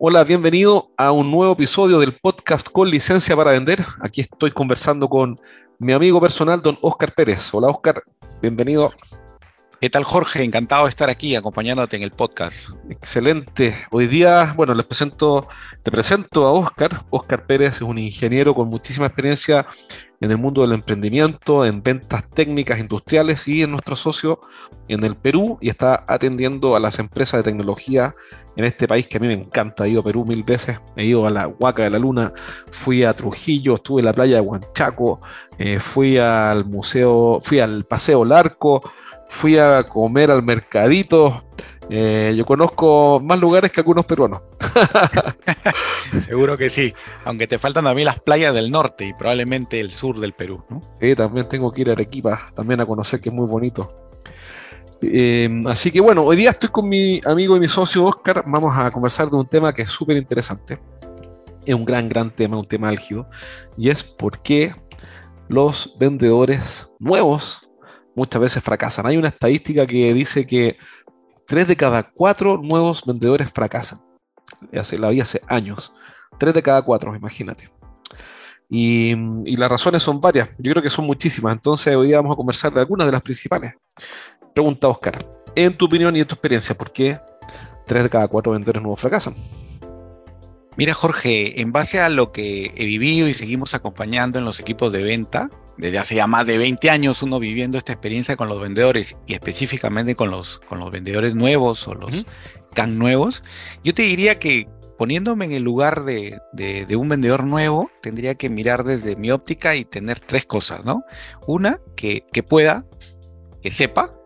Hola, bienvenido a un nuevo episodio del podcast con licencia para vender. Aquí estoy conversando con mi amigo personal, don Oscar Pérez. Hola, Oscar, bienvenido. ¿Qué tal, Jorge? Encantado de estar aquí acompañándote en el podcast. Excelente. Hoy día, bueno, les presento, te presento a Oscar. Oscar Pérez es un ingeniero con muchísima experiencia en el mundo del emprendimiento, en ventas técnicas industriales y en nuestro socio en el Perú y está atendiendo a las empresas de tecnología en este país que a mí me encanta. He ido a Perú mil veces, he ido a la Huaca de la Luna, fui a Trujillo, estuve en la playa de Huanchaco, eh, fui al museo, fui al Paseo Larco, fui a comer al mercadito. Eh, yo conozco más lugares que algunos peruanos. Seguro que sí, aunque te faltan a mí las playas del norte y probablemente el sur del Perú. ¿no? Sí, también tengo que ir a Arequipa, también a conocer que es muy bonito. Eh, así que bueno, hoy día estoy con mi amigo y mi socio Oscar. Vamos a conversar de un tema que es súper interesante. Es un gran, gran tema, un tema álgido. Y es por qué los vendedores nuevos muchas veces fracasan. Hay una estadística que dice que tres de cada cuatro nuevos vendedores fracasan. Hace, la vi hace años. Tres de cada cuatro, imagínate. Y, y, las razones son varias. Yo creo que son muchísimas. Entonces hoy día vamos a conversar de algunas de las principales. Pregunta Oscar, en tu opinión y en tu experiencia, ¿por qué tres de cada cuatro vendedores nuevos fracasan? Mira, Jorge, en base a lo que he vivido y seguimos acompañando en los equipos de venta, desde hace ya más de 20 años uno viviendo esta experiencia con los vendedores y específicamente con los, con los vendedores nuevos o los can nuevos, yo te diría que poniéndome en el lugar de, de, de, un vendedor nuevo, tendría que mirar desde mi óptica y tener tres cosas, ¿no? Una, que, que pueda, que sepa,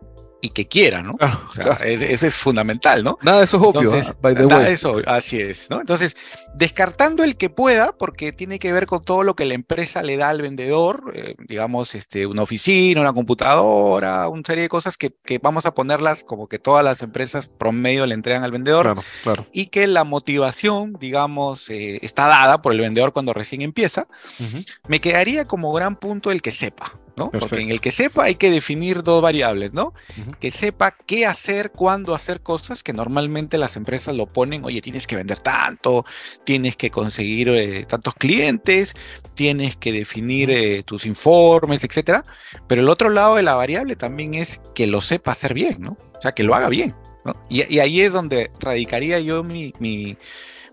y que quiera, ¿no? Claro, o sea, claro. Eso es fundamental, ¿no? Nada eso es obvio, Entonces, by the nada de eso, así es, ¿no? Entonces, descartando el que pueda, porque tiene que ver con todo lo que la empresa le da al vendedor, eh, digamos, este, una oficina, una computadora, una serie de cosas que, que, vamos a ponerlas como que todas las empresas promedio le entregan al vendedor, claro, claro. y que la motivación, digamos, eh, está dada por el vendedor cuando recién empieza, uh -huh. me quedaría como gran punto el que sepa, ¿no? Porque en el que sepa hay que definir dos variables, ¿no? Uh -huh. Que sepa qué hacer, cuándo hacer cosas, que normalmente las empresas lo ponen, oye, tienes que vender tanto, tienes que conseguir eh, tantos clientes, tienes que definir eh, tus informes, etcétera. Pero el otro lado de la variable también es que lo sepa hacer bien, ¿no? O sea, que lo haga bien, ¿no? Y, y ahí es donde radicaría yo mi, mi,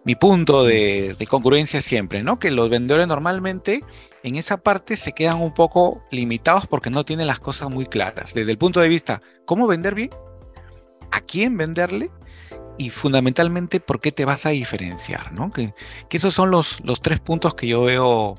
mi punto de, de congruencia siempre, ¿no? Que los vendedores normalmente en esa parte se quedan un poco limitados porque no tienen las cosas muy claras. Desde el punto de vista, ¿cómo vender bien? ¿A quién venderle? Y fundamentalmente, ¿por qué te vas a diferenciar? ¿no? Que, que esos son los, los, tres puntos que yo veo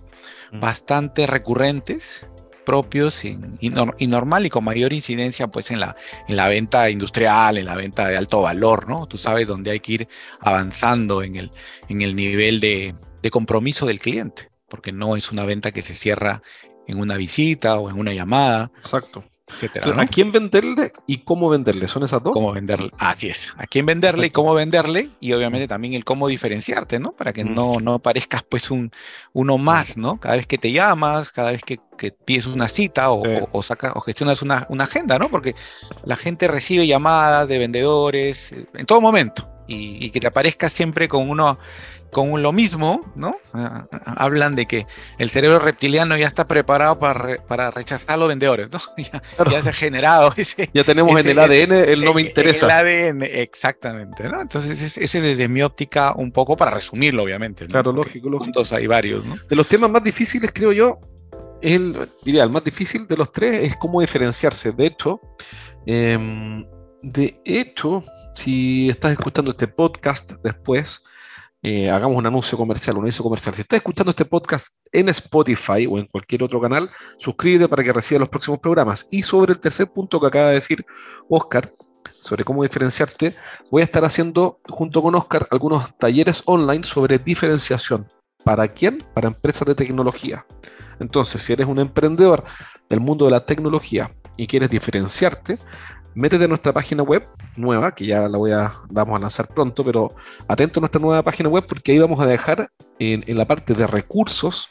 mm. bastante recurrentes, propios y, no, y, normal y con mayor incidencia pues en la, en la venta industrial, en la venta de alto valor, ¿no? Tú sabes dónde hay que ir avanzando en el, en el nivel de compromiso del cliente porque no es una venta que se cierra en una visita o en una llamada. Exacto. Etcétera, Entonces, ¿no? ¿A quién venderle y cómo venderle? ¿Son esas dos? ¿Cómo venderle? Así es. ¿A quién venderle Perfecto. y cómo venderle? Y obviamente también el cómo diferenciarte, ¿no? Para que mm. no, no parezcas pues un, uno más, ¿no? Cada vez que te llamas, cada vez que, que pides una cita o, sí. o, o, saca, o gestionas una, una, agenda, ¿no? Porque la gente recibe llamadas de vendedores eh, en todo momento. Y, y que te aparezca siempre con uno con lo mismo, ¿no? Ah, hablan de que el cerebro reptiliano ya está preparado para, re, para rechazar a los vendedores, ¿no? Ya, claro. ya, se ha generado ese. Ya tenemos ese, en el ADN, el no me interesa. El ADN, exactamente, ¿no? Entonces, ese es desde mi óptica un poco para resumirlo, obviamente. ¿no? Claro, lógico, lógico. Puntos hay varios, ¿no? De los temas más difíciles, creo yo, el, diría, el más difícil de los tres es cómo diferenciarse. De hecho, eh, de hecho, si estás escuchando este podcast después, eh, hagamos un anuncio comercial, un anuncio comercial. Si estás escuchando este podcast en Spotify o en cualquier otro canal, suscríbete para que reciba los próximos programas. Y sobre el tercer punto que acaba de decir Oscar, sobre cómo diferenciarte, voy a estar haciendo junto con Oscar algunos talleres online sobre diferenciación. ¿Para quién? Para empresas de tecnología. Entonces, si eres un emprendedor del mundo de la tecnología y quieres diferenciarte, métete a nuestra página web nueva, que ya la voy a, vamos a lanzar pronto, pero atento a nuestra nueva página web porque ahí vamos a dejar en, la parte de recursos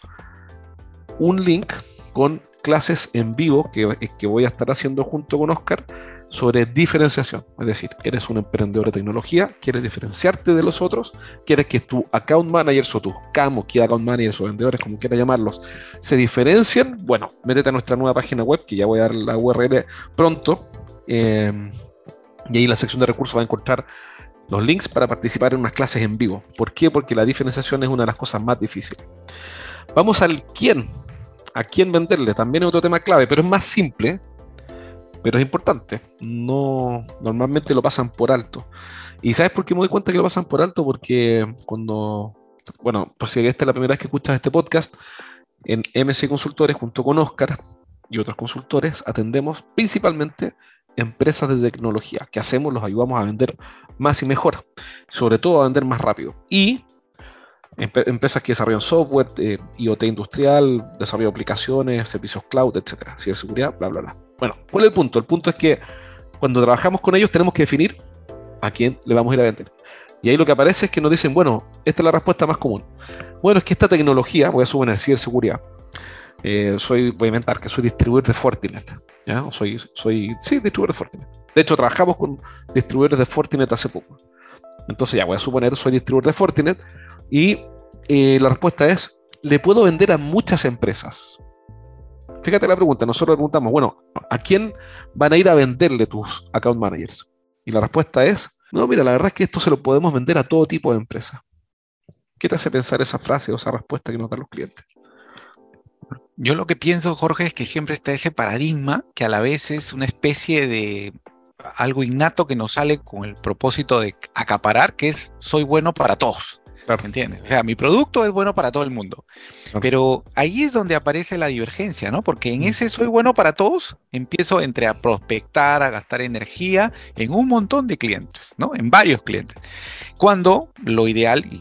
un link con clases en vivo que, que voy a estar haciendo junto con Oscar sobre diferenciación. Es decir, eres un emprendedor de tecnología, quieres diferenciarte de los otros, quieres que tu account managers o tus CAM key account managers o vendedores, como quieras llamarlos, se diferencien. Bueno, métete a nuestra nueva página web, que ya voy a dar la URL pronto. Eh, y ahí en la sección de recursos va a encontrar los links para participar en unas clases en vivo. ¿Por qué? Porque la diferenciación es una de las cosas más difíciles. Vamos al quién. A quién venderle. También es otro tema clave, pero es más simple pero es importante. No, normalmente lo pasan por alto. ¿Y sabes por qué me doy cuenta que lo pasan por alto? Porque cuando, bueno, por si esta es la primera vez que escuchas este podcast, en MC Consultores, junto con Oscar y otros consultores, atendemos principalmente empresas de tecnología. ¿Qué hacemos? Los ayudamos a vender más y mejor, sobre todo a vender más rápido. Y empresas que desarrollan software, eh, IoT industrial, desarrollo de aplicaciones, servicios cloud, etcétera, ciberseguridad, bla, bla, bla. Bueno, ¿cuál es el punto? El punto es que cuando trabajamos con ellos tenemos que definir a quién le vamos a ir a vender. Y ahí lo que aparece es que nos dicen, bueno, esta es la respuesta más común. Bueno, es que esta tecnología, voy a suponer ciberseguridad, eh, soy, voy a inventar que soy distribuidor de Fortinet. ¿ya? Soy, soy, sí, distribuidor de Fortinet. De hecho, trabajamos con distribuidores de Fortinet hace poco. Entonces ya voy a suponer, soy distribuidor de Fortinet y eh, la respuesta es, le puedo vender a muchas empresas. Fíjate la pregunta, nosotros preguntamos, bueno, ¿a quién van a ir a venderle tus account managers? Y la respuesta es, no, mira, la verdad es que esto se lo podemos vender a todo tipo de empresas. ¿Qué te hace pensar esa frase o esa respuesta que nos dan los clientes? Yo lo que pienso, Jorge, es que siempre está ese paradigma que a la vez es una especie de algo innato que nos sale con el propósito de acaparar, que es soy bueno para todos. Claro. ¿Entiendes? O sea, mi producto es bueno para todo el mundo. Pero ahí es donde aparece la divergencia, ¿no? Porque en mm. ese soy bueno para todos, empiezo entre a prospectar, a gastar energía en un montón de clientes, ¿no? En varios clientes. Cuando lo ideal, y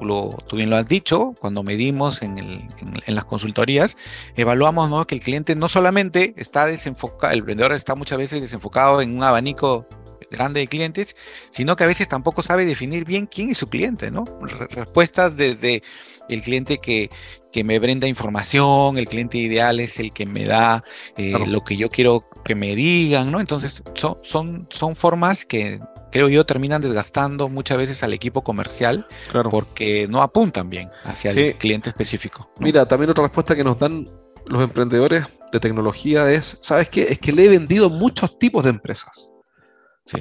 tú bien lo has dicho, cuando medimos en, el, en, las consultorías, evaluamos ¿no? que el cliente no solamente está desenfocado, el vendedor está muchas veces desenfocado en un abanico grande de clientes, sino que a veces tampoco sabe definir bien quién es su cliente, ¿no? Respuestas desde el cliente que, que me brinda información, el cliente ideal es el que me da eh, lo que yo quiero que me digan, ¿no? Entonces son, son, son formas que creo yo terminan desgastando muchas veces al equipo comercial porque no apuntan bien hacia el cliente específico. Mira, también otra respuesta que nos dan los emprendedores de tecnología es, ¿sabes qué? Es que le he vendido muchos tipos de empresas.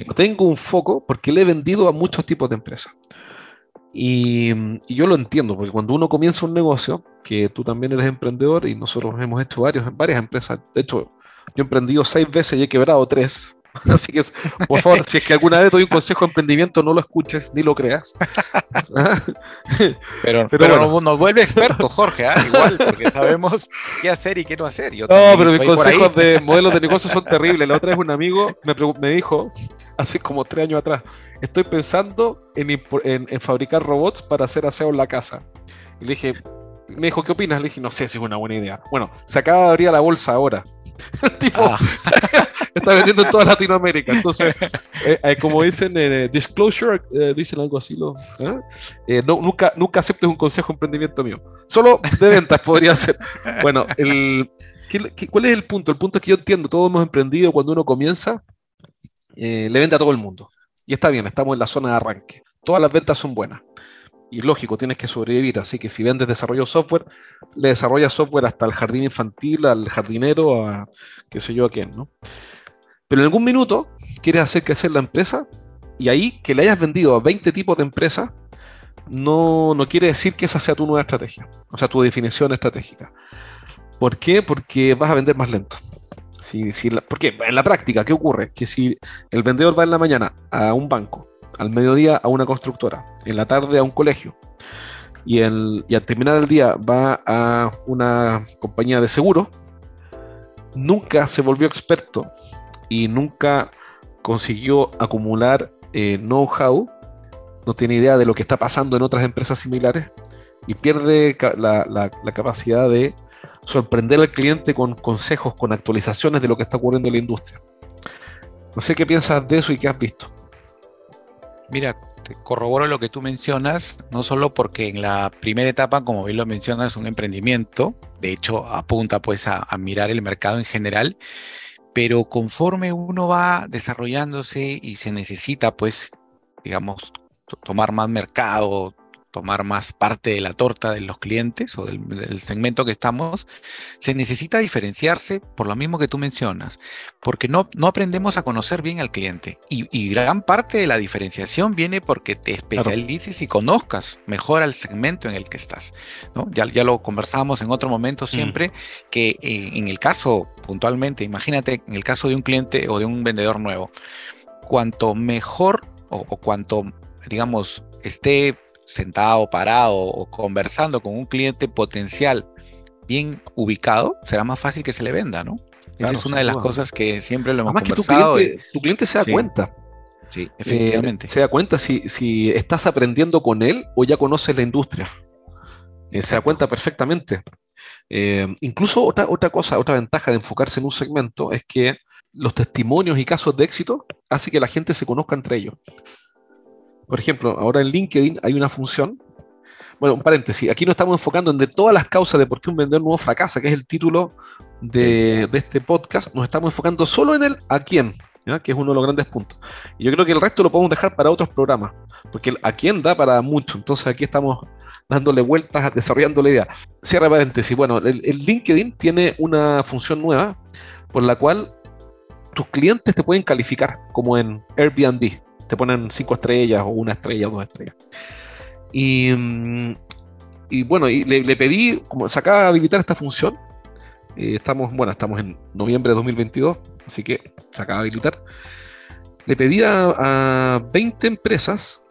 No tengo un foco porque le he vendido a muchos tipos de empresas. Y, yo lo entiendo, porque cuando uno comienza un negocio, que tú también eres emprendedor y nosotros hemos hecho varios, varias empresas, de hecho, yo he emprendido seis veces y he quebrado tres. Así que, por favor, si es que alguna vez doy un consejo de emprendimiento, no lo escuches ni lo creas. pero, pero, nos vuelve expertos, Jorge, ¿ah? igual, porque sabemos qué hacer y qué no hacer. no, pero mis consejos de modelos de negocio son terribles. La otra vez un amigo me, me dijo, hace como tres años atrás, estoy pensando en, en, fabricar robots para hacer aseo en la casa. Y le dije, me dijo, ¿qué opinas? Le dije, no sé si es una buena idea. Bueno, se acaba de abrir la bolsa ahora. tipo, ah. Está vendiendo en toda Latinoamérica. Entonces, eh, eh, como dicen, eh, disclosure, dicen algo así. no, nunca, nunca aceptes un consejo de emprendimiento mío. Solo de ventas podría ser. Bueno, el, cuál es el punto? El punto es que yo entiendo, todos hemos emprendido cuando uno comienza, le vende a todo el mundo. Y está bien, estamos en la zona de arranque. Todas las ventas son buenas y lógico, tienes que sobrevivir. Así que si vendes desarrollo software, le desarrollas software hasta el jardín infantil, al jardinero, a qué sé yo a quién, ¿no? Pero en algún minuto quieres hacer crecer la empresa y ahí que le hayas vendido a 20 tipos de empresas no, no quiere decir que esa sea tu nueva estrategia, o sea, tu definición estratégica. ¿Por qué? Porque vas a vender más lento. Si, si porque en la práctica, ¿qué ocurre? Que si el vendedor va en la mañana a un banco al mediodía a una constructora, en la tarde a un colegio y, el, al terminar el día va a una compañía de seguro, nunca se volvió experto y nunca consiguió acumular eh, know-how, no tiene idea de lo que está pasando en otras empresas similares y pierde la, capacidad de sorprender al cliente con consejos, con actualizaciones de lo que está ocurriendo en la industria. No sé qué piensas de eso y qué has visto. Mira, corroboro lo que tú mencionas, no solo porque en la primera etapa, como bien lo mencionas, un emprendimiento, de hecho apunta pues a mirar el mercado en general, pero conforme uno va desarrollándose y se necesita, pues, digamos, tomar más mercado, tomar más parte de la torta de los clientes o del, segmento que estamos, se necesita diferenciarse por lo mismo que tú mencionas, porque no, no aprendemos a conocer bien al cliente. Y, gran parte de la diferenciación viene porque te especialices y conozcas mejor al segmento en el que estás. ¿no? Ya, ya lo conversamos en otro momento mm. siempre, que eh, en el caso puntualmente, imagínate en el caso de un cliente o de un vendedor nuevo, cuanto mejor o, o cuanto, digamos, esté sentado, parado o conversando con un cliente potencial bien ubicado, será más fácil que se le venda, ¿no? Esa es una de las cosas que siempre lo hemos conversado. Que tu, cliente, se da cuenta. Sí, eh, efectivamente. se da cuenta si, si, estás aprendiendo con él o ya conoces la industria. Eh, se da cuenta perfectamente. Eh, incluso otra, otra cosa, otra ventaja de enfocarse en un segmento es que los testimonios y casos de éxito hacen que la gente se conozca entre ellos. Por ejemplo, ahora en LinkedIn hay una función. Bueno, un paréntesis, aquí nos estamos enfocando en de todas las causas de por qué un vendedor nuevo fracasa, que es el título de, este podcast. Nos estamos enfocando solo en el a quién, que es uno de los grandes puntos. Y yo creo que el resto lo podemos dejar para otros programas, porque el a quién da para mucho. Entonces aquí estamos dándole vueltas, desarrollando la idea. Cierra paréntesis. Bueno, el, el LinkedIn tiene una función nueva por la cual tus clientes te pueden calificar, como en Airbnb te ponen cinco estrellas o una estrella o dos estrellas. Y, mm, y bueno, y le, pedí, como se acaba de habilitar esta función, eh, estamos, bueno, estamos en noviembre de 2022, así que se acaba de habilitar. Le pedí a, 20 empresas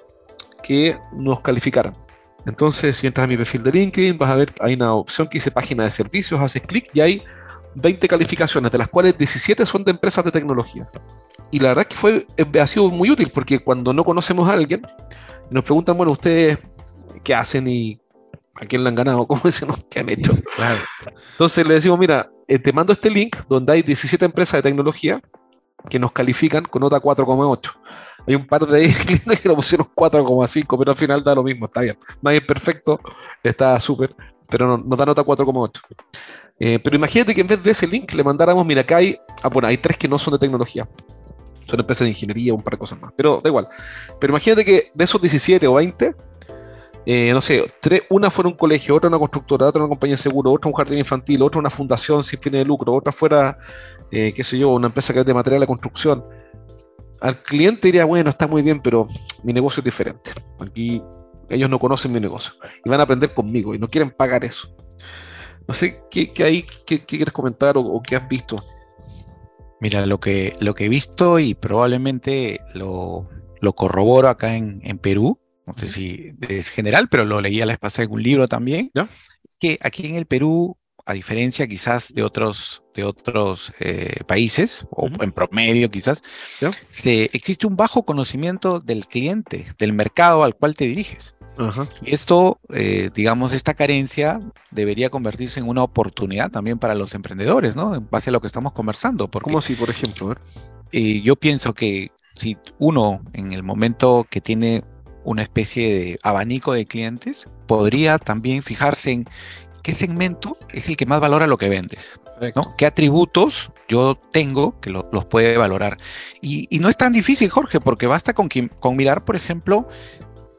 que nos calificaran. Entonces, si entras a mi perfil de LinkedIn, vas a ver, hay una opción que dice página de servicios, haces clic y hay 20 calificaciones, de las cuales 17 son de empresas de tecnología. Y la verdad es que fue, eh, ha sido muy útil porque cuando no conocemos a alguien, nos preguntan, bueno, ustedes qué hacen y a quién le han ganado, cómo dicen, qué han hecho. Entonces le decimos, mira, eh, te mando este link donde hay 17 empresas de tecnología que nos califican con nota 4,8. Hay un par de clientes que nos pusieron 4,5, pero al final da lo mismo, está bien. Nadie es perfecto, está súper, pero nos da nota 4,8. Eh, pero imagínate que en vez de ese link le mandáramos, mira, acá hay, ah, bueno, hay tres que no son de tecnología son empresas de ingeniería, un par de cosas más, pero da igual. Pero imagínate que de esos 17 o 20, eh, no sé, una fuera un colegio, otra una constructora, otra una compañía de seguro, otra un jardín infantil, otra una fundación sin fines de lucro, otra fuera, eh, qué sé yo, una empresa que es de material de construcción. Al cliente diría, bueno, está muy bien, pero mi negocio es diferente. Aquí ellos no conocen mi negocio y van a aprender conmigo y no quieren pagar eso. No sé qué, hay, qué, quieres comentar o qué has visto. Mira, lo que, lo que he visto y probablemente lo, lo corroboro acá en, en, Perú, no sé si es general, pero lo leí a la vez pasada en un libro también, que aquí en el Perú, a diferencia quizás de otros, de otros eh, países, o en promedio quizás, se, existe un bajo conocimiento del cliente, del mercado al cual te diriges. Y esto, eh, digamos, esta carencia debería convertirse en una oportunidad también para los emprendedores, ¿no? En base a lo que estamos conversando. Porque, ¿Cómo así, por ejemplo? Eh, yo pienso que si uno, en el momento que tiene una especie de abanico de clientes, podría también fijarse en qué segmento es el que más valora lo que vendes. ¿no? ¿Qué atributos yo tengo que los puede valorar? Y, no es tan difícil, Jorge, porque basta con, con mirar, por ejemplo,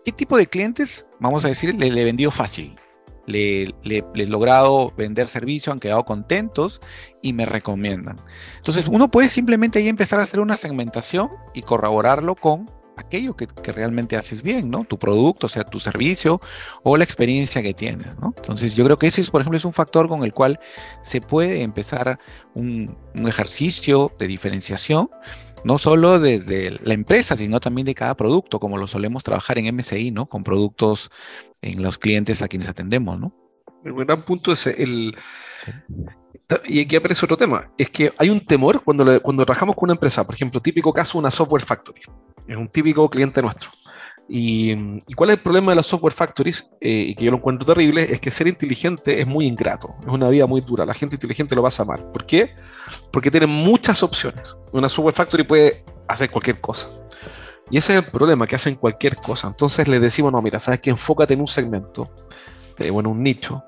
¿Qué tipo de clientes, vamos a decir, le, he vendido fácil? Le, he logrado vender servicio, han quedado contentos y me recomiendan. Entonces, uno puede simplemente ahí empezar a hacer una segmentación y corroborarlo con aquello que, realmente haces bien, ¿no? Tu producto, o sea, tu servicio o la experiencia que tienes, ¿no? Entonces, yo creo que ese, es, por ejemplo, es un factor con el cual se puede empezar un ejercicio de diferenciación no solo desde la empresa, sino también de cada producto, como lo solemos trabajar en MSI, ¿no? Con productos en los clientes a quienes atendemos, ¿no? El gran punto es el... Y aquí aparece otro tema, es que hay un temor cuando, cuando trabajamos con una empresa, por ejemplo, típico caso, una software factory, es un típico cliente nuestro. Y, cuál es el problema de las software factories? Eh, y que yo lo encuentro terrible, es que ser inteligente es muy ingrato, es una vida muy dura, la gente inteligente lo pasa mal. ¿Por qué? Porque tiene muchas opciones. Una software factory puede hacer cualquier cosa. Y ese es el problema, que hacen cualquier cosa. Entonces le decimos, no, mira, sabes que enfócate en un segmento, eh, bueno, un nicho.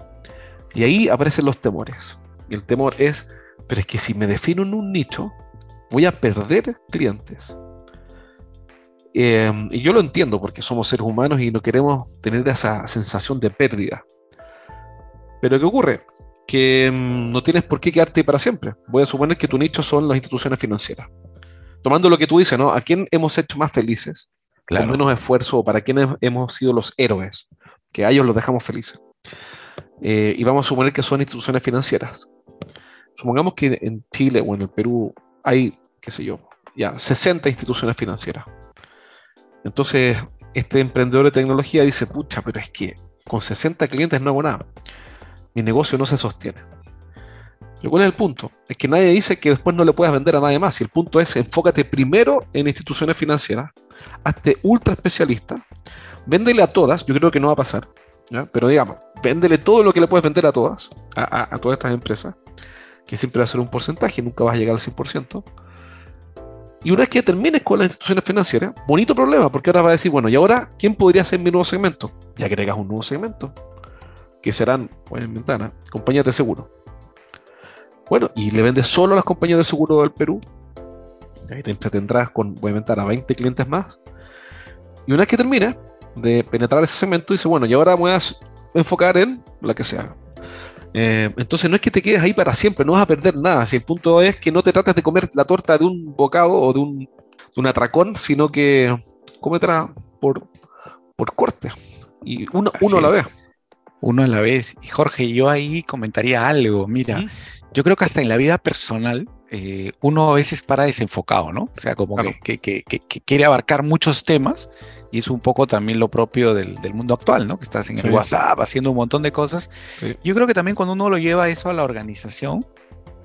Y ahí aparecen los temores. Y el temor es, pero es que si me defino en un nicho, voy a perder clientes. Em, y yo lo entiendo porque somos seres humanos y no queremos tener esa sensación de pérdida. Pero ¿qué ocurre? Que em, no tienes por qué quedarte para siempre. Voy a suponer que tu nicho son las instituciones financieras. Tomando lo que tú dices, ¿no? ¿A quién hemos hecho más felices? Con menos esfuerzo, para quién hemos sido los héroes, que a ellos los dejamos felices. Eh, y vamos a suponer que son instituciones financieras. Supongamos que en Chile o en el Perú hay, qué sé yo, ya 60 instituciones financieras. Entonces, este emprendedor de tecnología dice, pucha, pero es que con 60 clientes no hago nada. Mi negocio no se sostiene. Lo cual es el punto. Es que nadie dice que después no le puedas vender a nadie más. Y el punto es, enfócate primero en instituciones financieras, hazte ultra especialista, véndele a todas, yo creo que no va a pasar, pero digamos, véndele todo lo que le puedes vender a todas, a, a todas estas empresas, que siempre va a ser un porcentaje, nunca vas a llegar al 100%. Y una vez que termines con las instituciones financieras, bonito problema, porque ahora va a decir, bueno, ¿y ahora quién podría ser mi nuevo segmento? Ya agregas un nuevo segmento, que serán, voy a inventar, compañías de seguro. Bueno, y le vendes solo a las compañías de seguro del Perú. Y te entretendrás con, voy a inventar, a 20 clientes más. Y una vez que termines de penetrar ese segmento, dice, bueno, y ahora voy a enfocar en la que sea, eh, entonces no es que te quedes ahí para siempre, no vas a perder nada. Si el punto es que no te trates de comer la torta de un bocado o de un, atracón, sino que cómetela por, por corte. Y uno, uno a la vez. Uno a la vez. Y Jorge, yo ahí comentaría algo. Mira, yo creo que hasta en la vida personal eh, uno a veces para desenfocado, ¿no? O sea, como que, quiere abarcar muchos temas y es un poco también lo propio del, mundo actual, ¿no? Que estás en el WhatsApp haciendo un montón de cosas. Yo creo que también cuando uno lo lleva eso a la organización,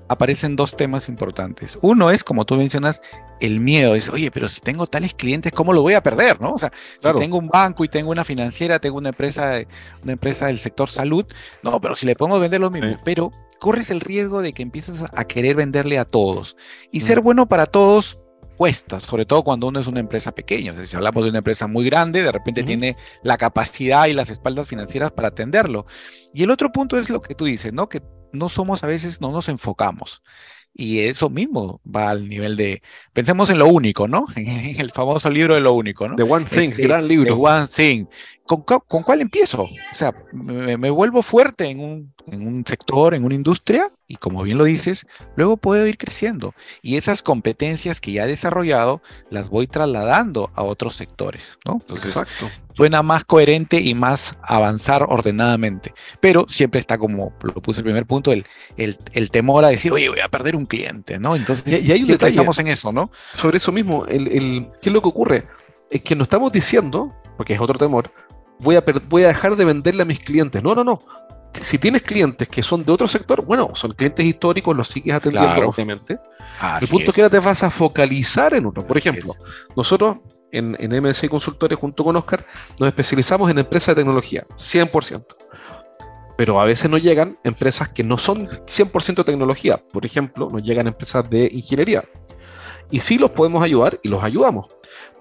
aparecen dos temas importantes. Uno es, como tú mencionas, el miedo. Es, oye, pero si tengo tales clientes, ¿cómo lo voy a perder? ¿no? O sea, si tengo un banco y tengo una financiera, tengo una empresa, una empresa del sector salud, no, pero si le pongo a vender lo mismo. Pero corres el riesgo de que empieces a querer venderle a todos. Y ser bueno para todos cuesta, sobre todo cuando uno es una empresa pequeña. O sea, si hablamos de una empresa muy grande, de repente tiene la capacidad y las espaldas financieras para atenderlo. Y el otro punto es lo que tú dices, ¿no? Que no somos a veces, no nos enfocamos. Y eso mismo va al nivel de, pensemos en lo único, ¿no? En el famoso libro de lo único, ¿no? The One Thing, este, gran libro. The One Thing. ¿Con, cuál empiezo? O sea, me, vuelvo fuerte en un, en un, sector, en una industria, y como bien lo dices, luego puedo ir creciendo. Y esas competencias que ya he desarrollado, las voy trasladando a otros sectores, ¿no? Exacto. Suena más coherente y más avanzar ordenadamente. Pero siempre está como, lo puse el primer punto, el, el, temor a decir, oye, voy a perder un cliente, ¿no? Entonces, y, ahí estamos en eso, ¿no? Sobre eso mismo, el, el, ¿qué es lo que ocurre? Es que nos estamos diciendo, porque es otro temor, voy a, voy a dejar de venderle a mis clientes. No, no, no. Si tienes clientes que son de otro sector, bueno, son clientes históricos, los sigues atendiendo, obviamente. el punto es que ahora te vas a focalizar en uno. Por ejemplo, nosotros en, en MSI Consultores junto con Oscar nos especializamos en empresas de tecnología, 100%. Pero a veces nos llegan empresas que no son 100% tecnología. Por ejemplo, nos llegan empresas de ingeniería. Y sí los podemos ayudar y los ayudamos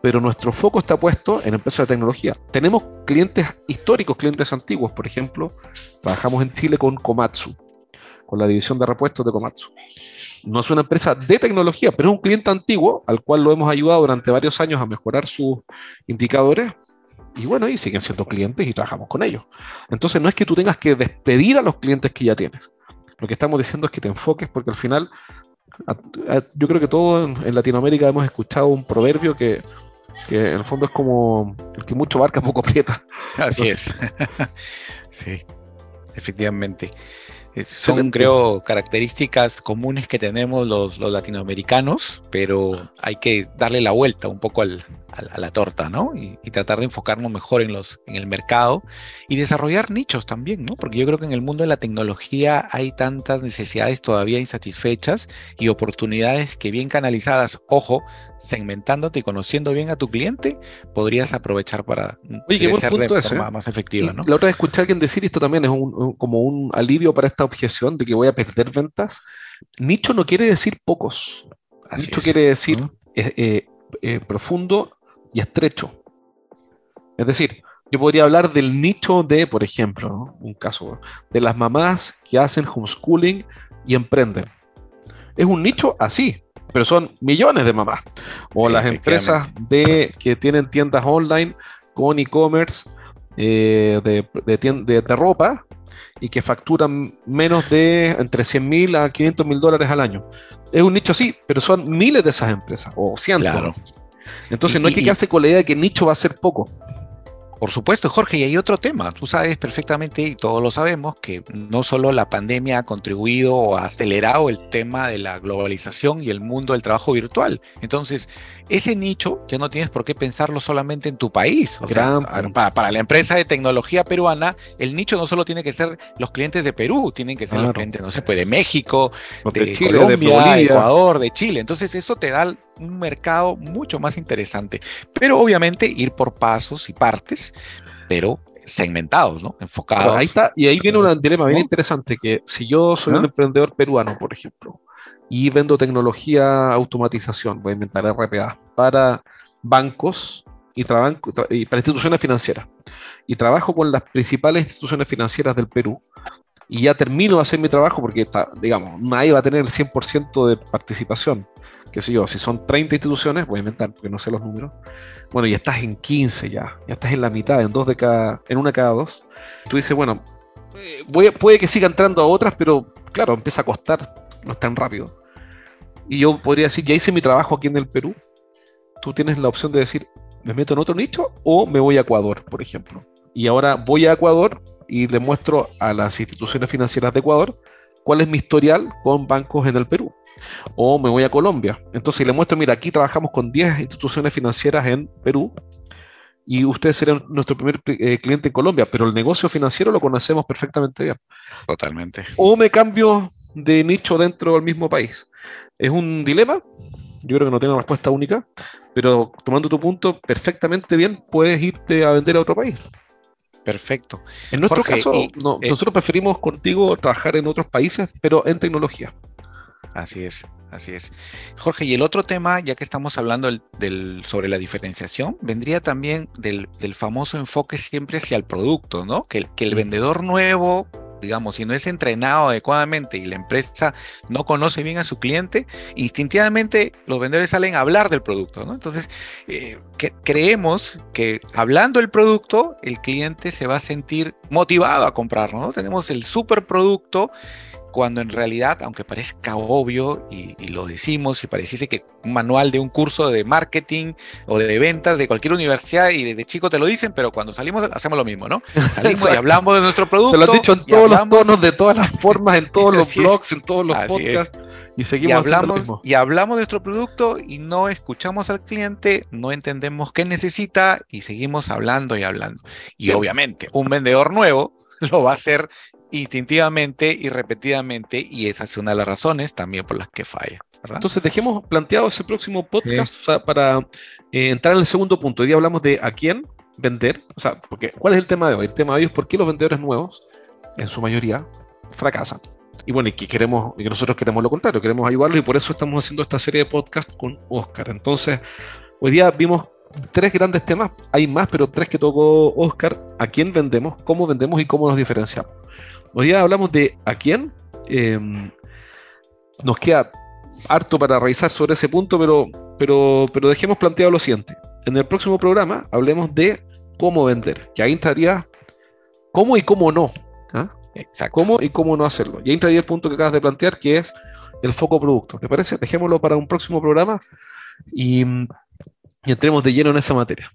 pero nuestro foco está puesto en empresas de tecnología. Tenemos clientes históricos, clientes antiguos, por ejemplo, trabajamos en Chile con Komatsu, con la división de repuestos de Komatsu. No es una empresa de tecnología, pero es un cliente antiguo al cual lo hemos ayudado durante varios años a mejorar sus indicadores y bueno, y siguen siendo clientes y trabajamos con ellos. Entonces no es que tú tengas que despedir a los clientes que ya tienes. Lo que estamos diciendo es que te enfoques porque al final yo creo que todos en Latinoamérica hemos escuchado un proverbio que que en el fondo es como el que mucho barca poco aprieta. Así es. sí, efectivamente. Eh, son, creo, características comunes que tenemos los, latinoamericanos, pero hay que darle la vuelta un poco al, a, la torta, ¿no? Y, tratar de enfocarnos mejor en, los, en el mercado y desarrollar nichos también, ¿no? Porque yo creo que en el mundo de la tecnología hay tantas necesidades todavía insatisfechas y oportunidades que bien canalizadas, ojo, segmentándote y conociendo bien a tu cliente, podrías aprovechar para Oye, crecer de forma ¿eh? más efectiva, ¿no? La otra vez escuché a alguien decir, esto también es como un alivio para esta objeción de que voy a perder ventas. Nicho no quiere decir pocos. nicho quiere decir eh, eh, profundo y estrecho. Es decir, yo podría hablar del nicho de, por ejemplo, un caso, de las mamás que hacen homeschooling y emprenden. Es un nicho así, pero son millones de mamás. O las empresas de, que tienen tiendas online con e-commerce eh, de, de, de, ropa y que facturan menos de entre 100 mil a 500 mil dólares al año. Es un nicho así, pero son miles de esas empresas, o cientos. Claro. Entonces no hay que quedarse con la idea de que nicho va a ser poco. Por supuesto, Jorge, y hay otro tema. Tú sabes perfectamente, y todos lo sabemos, que no solo la pandemia ha contribuido o ha acelerado el tema de la globalización y el mundo del trabajo virtual. Entonces, ese nicho ya no tienes por qué pensarlo solamente en tu país. O sea, para, la empresa de tecnología peruana, el nicho no solo tiene que ser los clientes de Perú, tienen que ser los clientes, no se puede, de México, de, Colombia, de Ecuador, de Chile. Entonces, eso te da un mercado mucho más interesante. Pero obviamente ir por pasos y partes, pero segmentados, ¿no? Enfocados. ahí está, y ahí viene un dilema bien interesante, que si yo soy un emprendedor peruano, por ejemplo, y vendo tecnología automatización, voy a inventar RPA, para bancos y, y para instituciones financieras, y trabajo con las principales instituciones financieras del Perú, y ya termino de hacer mi trabajo porque, está, digamos, nadie va a tener el 100% de participación yo, si son 30 instituciones, voy a inventar porque no sé los números, bueno, ya estás en 15 ya, ya estás en la mitad, en dos de cada, en una cada dos. Tú dices, bueno, eh, puede que siga entrando a otras, pero claro, empieza a costar, no es tan rápido. Y yo podría decir, ya hice mi trabajo aquí en el Perú, tú tienes la opción de decir, me meto en otro nicho o me voy a Ecuador, por ejemplo. Y ahora voy a Ecuador y le muestro a las instituciones financieras de Ecuador cuál es mi historial con bancos en el Perú. O me voy a Colombia. Entonces le muestro, mira, aquí trabajamos con 10 instituciones financieras en Perú y ustedes serían nuestro primer eh, cliente en Colombia, pero el negocio financiero lo conocemos perfectamente bien. Totalmente. O me cambio de nicho dentro del mismo país. Es un dilema, yo creo que no tiene una respuesta única, pero tomando tu punto, perfectamente bien puedes irte a vender a otro país. Perfecto. En nuestro caso, eh, nosotros preferimos contigo trabajar en otros países, pero en tecnología. Así es, así es. Jorge, y el otro tema, ya que estamos hablando del, sobre la diferenciación, vendría también del, famoso enfoque siempre hacia el producto, ¿no? Que, que el vendedor nuevo digamos, si no es entrenado adecuadamente y la empresa no conoce bien a su cliente, instintivamente los vendedores salen a hablar del producto, ¿no? Entonces, eh, creemos que hablando del producto, el cliente se va a sentir motivado a comprarlo, ¿no? Tenemos el superproducto cuando en realidad, aunque parezca obvio y, lo decimos y pareciese que un manual de un curso de marketing o de ventas de cualquier universidad y desde chico te lo dicen, pero cuando salimos hacemos lo mismo, ¿no? Salimos y hablamos de nuestro producto. Se lo han dicho en todos los tonos, de todas las formas, en todos los blogs, en todos los podcasts. Y seguimos y hablamos, y hablamos de nuestro producto y no escuchamos al cliente, no entendemos qué necesita y seguimos hablando y hablando. Y obviamente, un vendedor nuevo lo va a hacer instintivamente y repetidamente y esa es una de las razones también por las que falla. Entonces dejemos planteado ese próximo podcast para eh, entrar en el segundo punto. Hoy día hablamos de a quién vender, o sea, porque ¿cuál es el tema de hoy? El tema de hoy es por qué los vendedores nuevos, en su mayoría, fracasan. Y bueno, y que queremos, y que nosotros queremos lo contrario, queremos ayudarlos y por eso estamos haciendo esta serie de podcast con Oscar. Entonces, hoy día vimos tres grandes temas, hay más, pero tres que tocó Oscar, a quién vendemos, cómo vendemos y cómo nos diferenciamos. Hoy día hablamos de a quién. Em, nos queda harto para revisar sobre ese punto, pero, pero, pero dejemos planteado lo siguiente. En el próximo programa hablemos de cómo vender, que ahí entraría cómo y cómo no. ¿ah? Exacto. Cómo y cómo no hacerlo. Y ahí entraría el punto que acabas de plantear, que es el foco producto. ¿Te parece? Dejémoslo para un próximo programa y, y entremos de lleno en esa materia.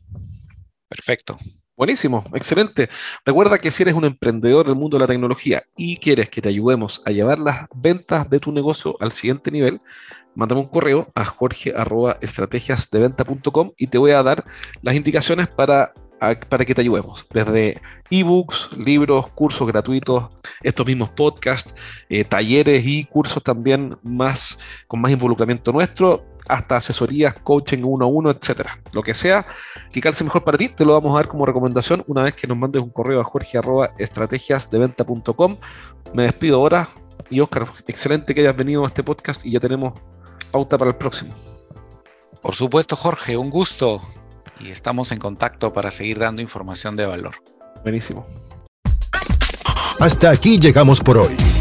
Perfecto. Buenísimo, excelente. Recuerda que si eres un emprendedor del mundo de la tecnología y quieres que te ayudemos a llevar las ventas de tu negocio al siguiente nivel, mándame un correo a jorge.estrategiasdeventa.com y te voy a dar las indicaciones para, para que te ayudemos. Desde ebooks, libros, cursos gratuitos, estos mismos podcasts, eh, talleres y cursos también más con más involucramiento nuestro hasta asesorías, coaching uno a uno, etcétera. Lo que sea que calce mejor para ti, te lo vamos a dar como recomendación una vez que nos mandes un correo a jorge.estrategiasdeventa.com. Me despido ahora y Oscar, excelente que hayas venido a este podcast y ya tenemos pauta para el próximo. Por supuesto, Jorge, un gusto y estamos en contacto para seguir dando información de valor. Buenísimo. Hasta aquí llegamos por hoy.